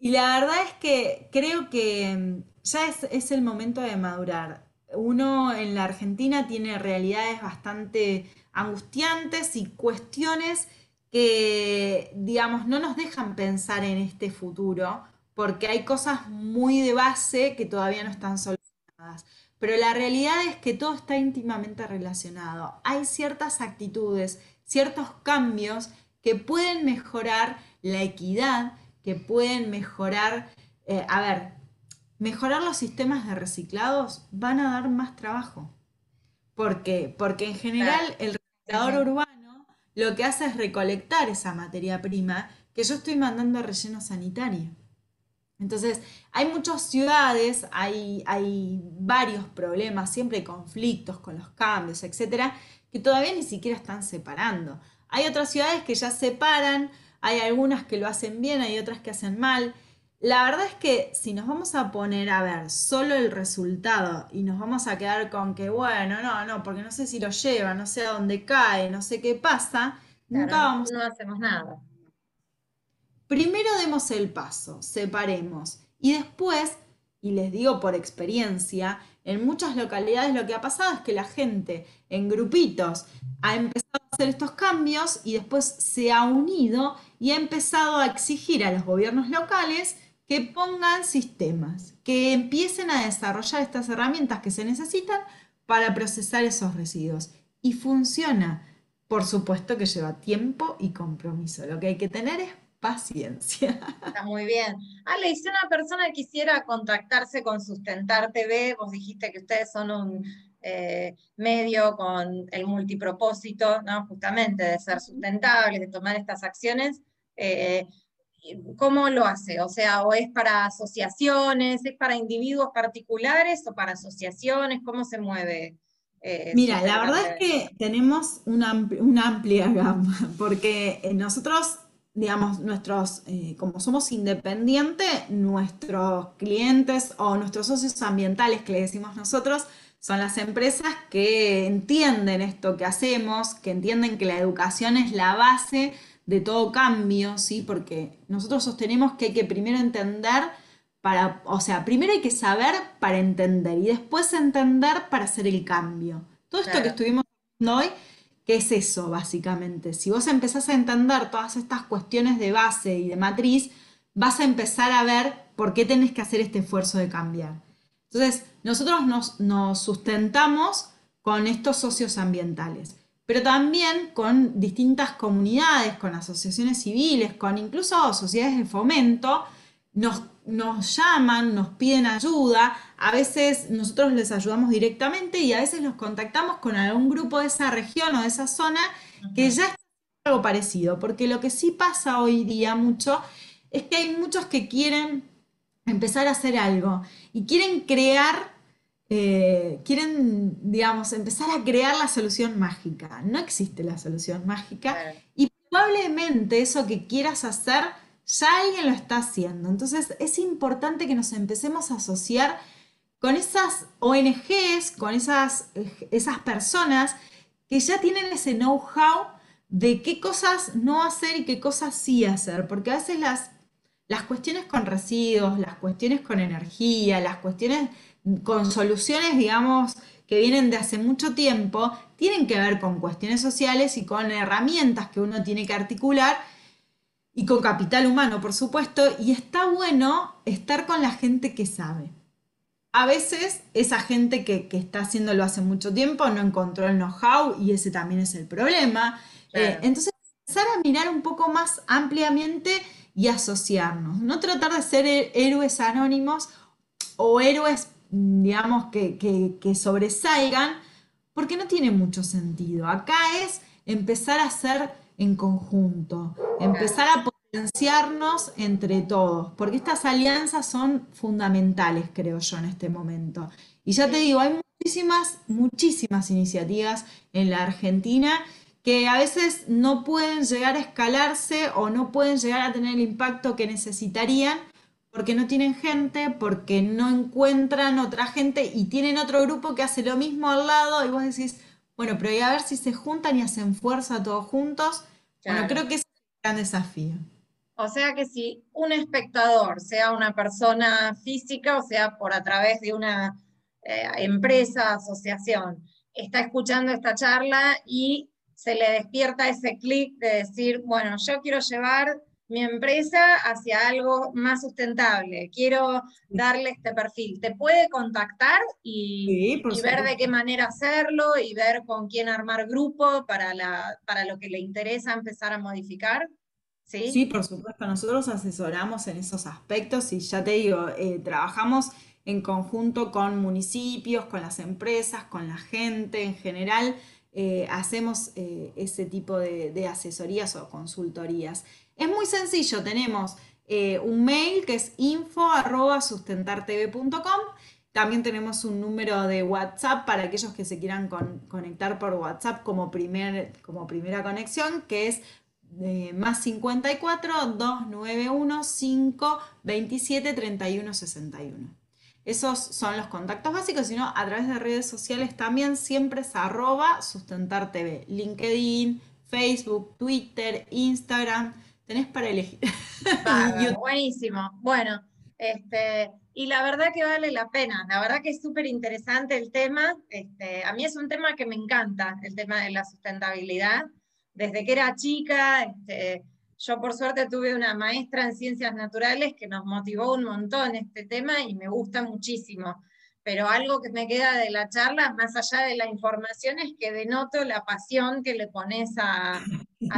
Y la verdad es que creo que ya es, es el momento de madurar uno en la Argentina tiene realidades bastante angustiantes y cuestiones que, digamos, no nos dejan pensar en este futuro, porque hay cosas muy de base que todavía no están solucionadas. Pero la realidad es que todo está íntimamente relacionado. Hay ciertas actitudes, ciertos cambios que pueden mejorar la equidad, que pueden mejorar, eh, a ver, mejorar los sistemas de reciclados van a dar más trabajo. ¿Por qué? Porque en general el reciclador urbano lo que hace es recolectar esa materia prima que yo estoy mandando a relleno sanitario. Entonces, hay muchas ciudades, hay, hay varios problemas, siempre hay conflictos con los cambios, etcétera, que todavía ni siquiera están separando. Hay otras ciudades que ya separan, hay algunas que lo hacen bien, hay otras que hacen mal. La verdad es que si nos vamos a poner a ver solo el resultado y nos vamos a quedar con que, bueno, no, no, porque no sé si lo lleva, no sé a dónde cae, no sé qué pasa, nunca vamos. No hacemos nada. Primero demos el paso, separemos. Y después, y les digo por experiencia, en muchas localidades lo que ha pasado es que la gente en grupitos ha empezado a hacer estos cambios y después se ha unido y ha empezado a exigir a los gobiernos locales que pongan sistemas, que empiecen a desarrollar estas herramientas que se necesitan para procesar esos residuos. Y funciona. Por supuesto que lleva tiempo y compromiso. Lo que hay que tener es paciencia. Está muy bien. Ale, si una persona quisiera contactarse con Sustentar TV, vos dijiste que ustedes son un eh, medio con el multipropósito, ¿no? justamente de ser sustentables, de tomar estas acciones. Eh, ¿Cómo lo hace? O sea, o es para asociaciones, es para individuos particulares o para asociaciones, ¿cómo se mueve eh, Mira, la verdad es que tenemos una, una amplia gama, porque eh, nosotros, digamos, nuestros, eh, como somos independientes, nuestros clientes o nuestros socios ambientales que le decimos nosotros, son las empresas que entienden esto que hacemos, que entienden que la educación es la base de todo cambio, ¿sí? Porque nosotros sostenemos que hay que primero entender para, o sea, primero hay que saber para entender y después entender para hacer el cambio. Todo esto que estuvimos viendo hoy, ¿qué es eso básicamente? Si vos empezás a entender todas estas cuestiones de base y de matriz, vas a empezar a ver por qué tenés que hacer este esfuerzo de cambiar. Entonces, nosotros nos, sustentamos con estos socios ambientales, pero también con distintas comunidades, con asociaciones civiles, con incluso sociedades de fomento, nos, nos llaman, nos piden ayuda, a veces nosotros les ayudamos directamente y a veces los contactamos con algún grupo de esa región o de esa zona que ya está algo parecido, porque lo que sí pasa hoy día mucho es que hay muchos que quieren empezar a hacer algo y quieren crear, eh, quieren, digamos, empezar a crear la solución mágica. No existe la solución mágica y probablemente eso que quieras hacer ya alguien lo está haciendo. Entonces es importante que nos empecemos a asociar con esas ONGs, con esas, esas personas que ya tienen ese know-how de qué cosas no hacer y qué cosas sí hacer, porque a veces las las cuestiones con residuos, las cuestiones con energía, las cuestiones con soluciones, digamos, que vienen de hace mucho tiempo, tienen que ver con cuestiones sociales y con herramientas que uno tiene que articular y con capital humano, por supuesto, y está bueno estar con la gente que sabe. A veces esa gente que, está haciéndolo hace mucho tiempo no encontró el know-how y ese también es el problema. Eh, entonces, empezar a mirar un poco más ampliamente y asociarnos. No tratar de ser héroes anónimos o héroes, digamos, que, sobresalgan, porque no tiene mucho sentido. Acá es empezar a hacer en conjunto, empezar a potenciarnos entre todos, porque estas alianzas son fundamentales, creo yo, en este momento. Y ya te digo, hay muchísimas, muchísimas iniciativas en la Argentina que a veces no pueden llegar a escalarse o no pueden llegar a tener el impacto que necesitarían porque no tienen gente, porque no encuentran otra gente y tienen otro grupo que hace lo mismo al lado y vos decís, bueno, pero a ver si se juntan y hacen fuerza todos juntos. Bueno, creo que es un gran desafío. O sea que si un espectador, sea una persona física o sea por a través de una eh, empresa, asociación, está escuchando esta charla y se le despierta ese clic de decir, bueno, yo quiero llevar mi empresa hacia algo más sustentable, quiero darle este perfil. ¿Te puede contactar y, ver de qué manera hacerlo y ver con quién armar grupo para, la, para lo que le interesa empezar a modificar? ¿Sí? sí, por supuesto, nosotros asesoramos en esos aspectos y ya te digo, eh, trabajamos en conjunto con municipios, con las empresas, con la gente en general eh, hacemos eh, ese tipo de, asesorías o consultorías. Es muy sencillo, tenemos eh, un mail que es info.sustentartv.com. También tenemos un número de WhatsApp para aquellos que se quieran conectar por WhatsApp como, primer, como primera conexión, que es más 54 291 5 27 31 61. Esos son los contactos básicos, sino a través de redes sociales también siempre es arroba sustentar TV, LinkedIn, Facebook, Twitter, Instagram, tenés para elegir. buenísimo. Bueno, este, y la verdad que vale la pena, la verdad que es súper interesante el tema. Este, a mí es un tema que me encanta, el tema de la sustentabilidad. Desde que era chica, este, yo por suerte tuve una maestra en ciencias naturales que nos motivó un montón este tema y me gusta muchísimo. Pero algo que me queda de la charla, más allá de la información, es que denoto la pasión que le pones a,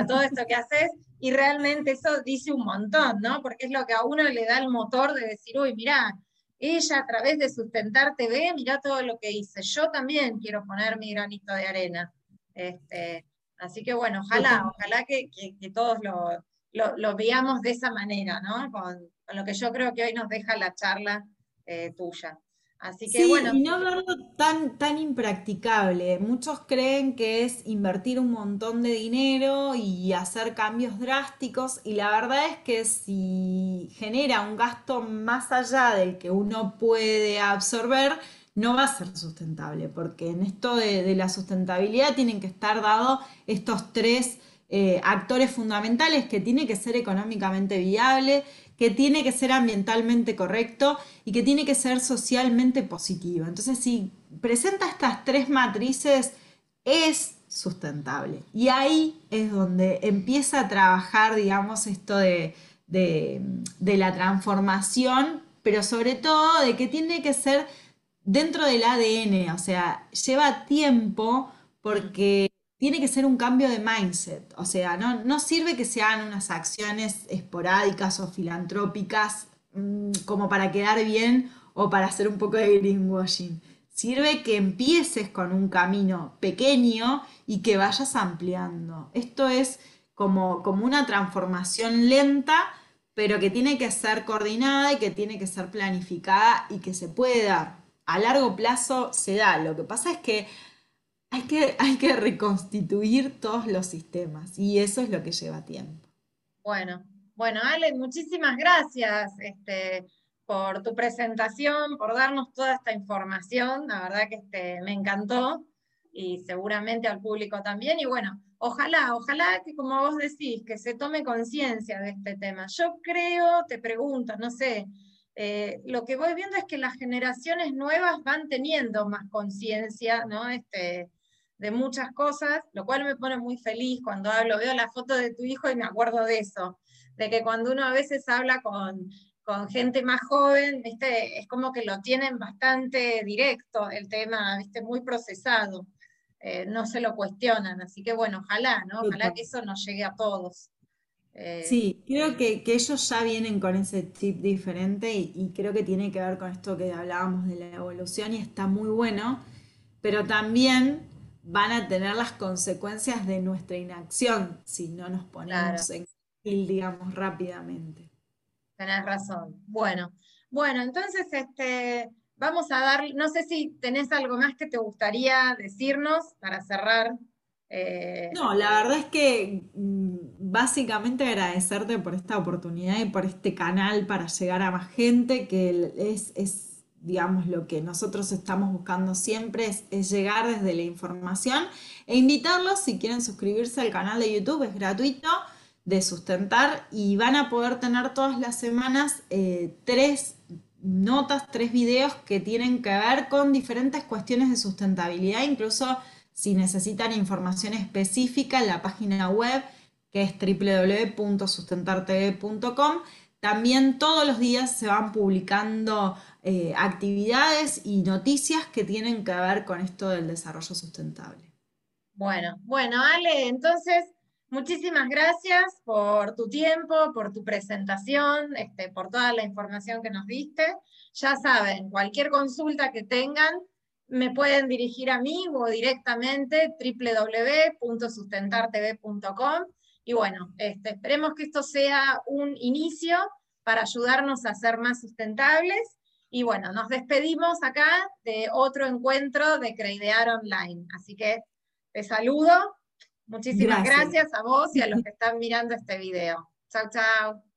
todo esto que haces y realmente eso dice un montón, ¿no? Porque es lo que a uno le da el motor de decir, uy, mira, ella a través de Sustentar TV, mira todo lo que hice. Yo también quiero poner mi granito de arena. Este, así que bueno, ojalá, ojalá que todos lo, lo, veamos de esa manera, ¿no? Con, lo que yo creo que hoy nos deja la charla eh, tuya. Así que Sí, bueno, y no verlo tan, tan impracticable. Muchos creen que es invertir un montón de dinero y hacer cambios drásticos, y la verdad es que si genera un gasto más allá del que uno puede absorber, no va a ser sustentable, porque en esto de, de la sustentabilidad tienen que estar dados estos tres eh, actores fundamentales, que tiene que ser económicamente viable, que tiene que ser ambientalmente correcto y que tiene que ser socialmente positivo. Entonces, si presenta estas tres matrices, es sustentable. Y ahí es donde empieza a trabajar, digamos, esto de, de- la transformación, pero sobre todo de que tiene que ser dentro del ADN, o sea, lleva tiempo porque tiene que ser un cambio de mindset, o sea, no, no sirve que sean unas acciones esporádicas o filantrópicas mm, como para quedar bien o para hacer un poco de greenwashing. Sirve que empieces con un camino pequeño y que vayas ampliando. Esto es como, como una transformación lenta, pero que tiene que ser coordinada y que tiene que ser planificada y que se puede dar. A largo plazo se da. Lo que pasa es que hay que, hay que reconstituir todos los sistemas y eso es lo que lleva tiempo. bueno, bueno, Ale, muchísimas gracias este, por tu presentación, por darnos toda esta información. La verdad que este, me encantó y seguramente al público también. Y bueno, ojalá, ojalá que como vos decís, que se tome conciencia de este tema. Yo creo, te pregunto, no sé, eh, lo que voy viendo es que las generaciones nuevas van teniendo más conciencia, ¿no? Este, de muchas cosas, lo cual me pone muy feliz cuando hablo, veo la foto de tu hijo y me acuerdo de eso, de que cuando uno a veces habla con, con gente más joven, ¿viste? es como que lo tienen bastante directo el tema, ¿viste? muy procesado, eh, no se lo cuestionan, así que bueno, ojalá, ¿no? Ojalá que eso nos llegue a todos. Eh, Sí, creo que, que ellos ya vienen con ese chip diferente y, y creo que tiene que ver con esto que hablábamos de la evolución y está muy bueno, pero también van a tener las consecuencias de nuestra inacción si no nos claro. ponemos en carril, digamos, rápidamente. Tenés razón. Bueno, bueno, entonces este, vamos a dar, no sé si tenés algo más que te gustaría decirnos para cerrar. Eh, No, la verdad es que mm, básicamente agradecerte por esta oportunidad y por este canal para llegar a más gente, que el- es, es, digamos, lo que nosotros estamos buscando siempre, es, llegar desde la información e invitarlos si quieren suscribirse al canal de YouTube, es gratuito, de sustentar y van a poder tener todas las semanas eh, tres notas, tres videos que tienen que ver con diferentes cuestiones de sustentabilidad, incluso si necesitan información específica en la página web que es www.sustentartv.com. También todos los días se van publicando eh, actividades y noticias que tienen que ver con esto del desarrollo sustentable. bueno, bueno, Ale, entonces, muchísimas gracias por tu tiempo, por tu presentación, este, por toda la información que nos diste. Ya saben, cualquier consulta que tengan, me pueden dirigir a mí o directamente www.sustentartv.com. Y bueno, este, esperemos que esto sea un inicio para ayudarnos a ser más sustentables. Y bueno, nos despedimos acá de otro encuentro de Creidear Online. Así que te saludo. Muchísimas Gracias. gracias a vos y a los que están mirando este video. Chau, chau.